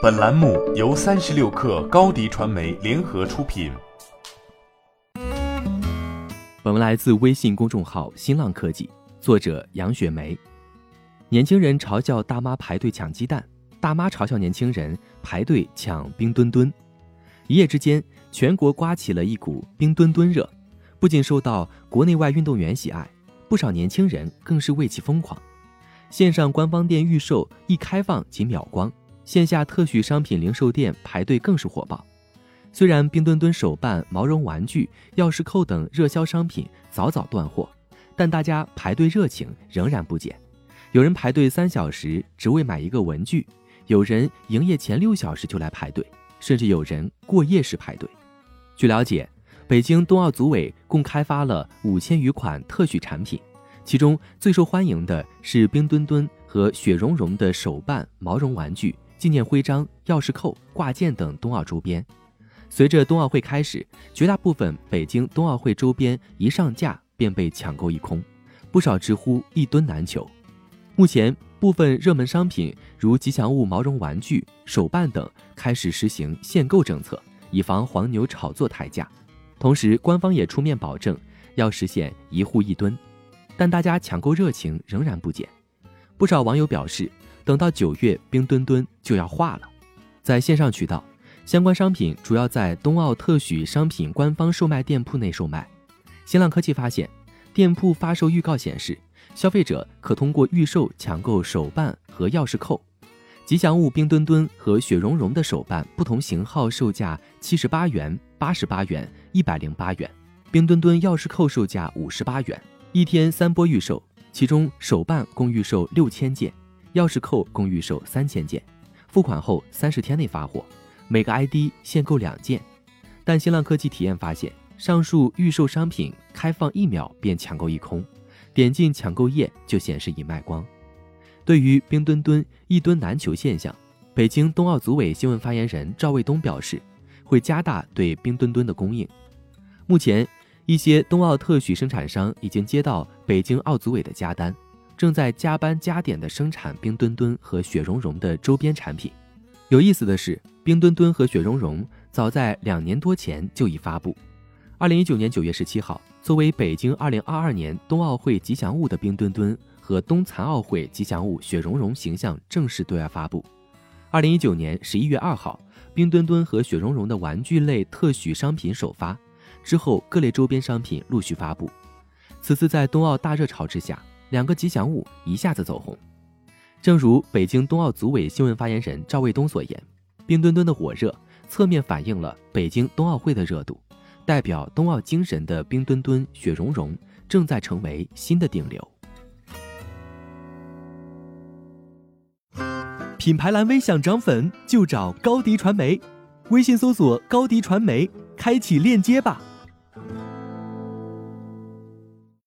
本栏目由三十六氪高低传媒联合出品。本文来自微信公众号“新浪科技”，作者杨雪梅。年轻人嘲笑大妈排队抢鸡蛋，大妈嘲笑年轻人排队抢冰墩墩。一夜之间，全国刮起了一股冰墩墩热，不仅受到国内外运动员喜爱，不少年轻人更是为其疯狂。线上官方店预售一开放即秒光，线下特许商品零售店排队更是火爆。虽然冰墩墩手办、毛绒玩具、钥匙扣等热销商品早早断货，但大家排队热情仍然不减。有人排队三小时只为买一个文具，有人营业前六小时就来排队。甚至有人过夜时排队。据了解，北京冬奥组委共开发了五千余款特许产品，其中最受欢迎的是冰墩墩和雪融融的手办、毛绒玩具、纪念徽章、钥匙扣、挂件等冬奥周边。随着冬奥会开始，绝大部分北京冬奥会周边一上架便被抢购一空，不少直呼一吨难求。目前，部分热门商品如吉祥物毛绒玩具、手办等开始实行限购政策，以防黄牛炒作抬价。同时，官方也出面保证要实现一户一吨，但大家抢购热情仍然不减。不少网友表示，等到九月冰墩墩就要化了。在线上渠道，相关商品主要在冬奥特许商品官方售卖店铺内售卖。新浪科技发现，店铺发售预告显示。消费者可通过预售抢购手办和钥匙扣，吉祥物冰墩墩和雪融融的手办不同型号售价七十八元、八十八元、一百零八元，冰墩墩钥匙扣售价五十八元。一天三波预售，其中手办共预售六千件，钥匙扣共预售三千件，付款后三十天内发货，每个 ID 限购两件。但新浪科技体验发现，上述预售商品开放一秒便抢购一空。点进抢购页就显示已卖光。对于冰墩墩一吨难求现象，北京冬奥组委新闻发言人赵卫东表示，会加大对冰墩墩的供应。目前，一些冬奥特许生产商已经接到北京奥组委的加单，正在加班加点的生产冰墩墩和雪融融的周边产品。有意思的是，冰墩墩和雪融融早在两年多前就已发布。二零一九年九月十七号。作为北京二零二二年冬奥会吉祥物的冰墩墩和冬残奥会吉祥物雪融融形象正式对外发布。二零一九年十一月二号，冰墩墩和雪融融的玩具类特许商品首发，之后各类周边商品陆续发布。此次在冬奥大热潮之下，两个吉祥物一下子走红。正如北京冬奥组委新闻发言人赵卫东所言，冰墩墩的火热侧面反映了北京冬奥会的热度。代表冬奥精神的冰墩墩、雪融融正在成为新的顶流。品牌蓝 V 想涨粉就找高迪传媒，微信搜索高迪传媒，开启链接吧。